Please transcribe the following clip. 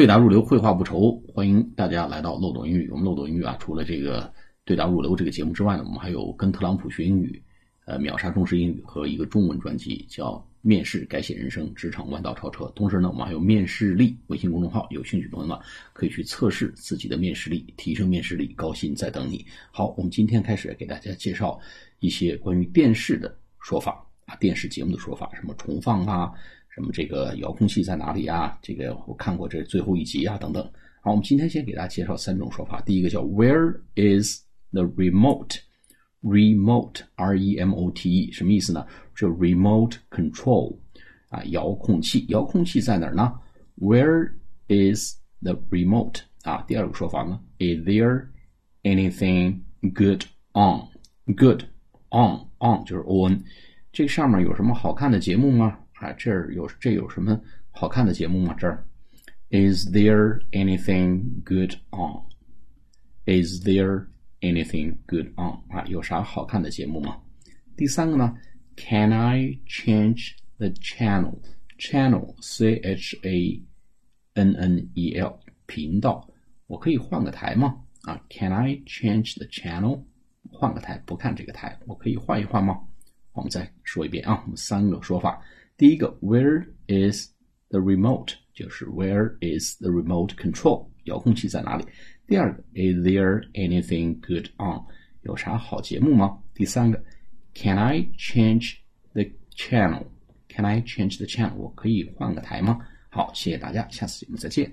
对答入流，绘画不愁。欢迎大家来到漏斗英语。我们漏斗英语啊，除了这个对答入流这个节目之外呢，我们还有跟特朗普学英语、呃秒杀中式英语和一个中文专辑，叫面试改写人生，职场弯道超车。同时呢，我们还有面试力微信公众号，有兴趣的朋友们可以去测试自己的面试力，提升面试力，高薪在等你。好，我们今天开始给大家介绍一些关于电视的说法电视节目的说法，什么重放啊。什么这个遥控器在哪里啊？这个我看过这最后一集啊，等等。好，我们今天先给大家介绍三种说法。第一个叫 Where is the remote？remote，R-E-M-O-T-E，什么意思呢？是 remote control 啊，遥控器。遥控器在哪儿呢？Where is the remote？啊，第二个说法呢？Is there anything good on？Good on on 就是 on，这上面有什么好看的节目吗？啊，这儿有这有什么好看的节目吗？这儿，Is there anything good on? Is there anything good on? 啊，有啥好看的节目吗？第三个呢，Can I change the channel? Channel, C H A N N E L，频道，我可以换个台吗？啊，Can I change the channel? 换个台，不看这个台，我可以换一换吗？我们再说一遍啊，我们三个说法。第一个，Where is the remote？就是 Where is the remote control？遥控器在哪里？第二个，Is there anything good on？有啥好节目吗？第三个，Can I change the channel？Can I change the channel？我可以换个台吗？好，谢谢大家，下次节目再见。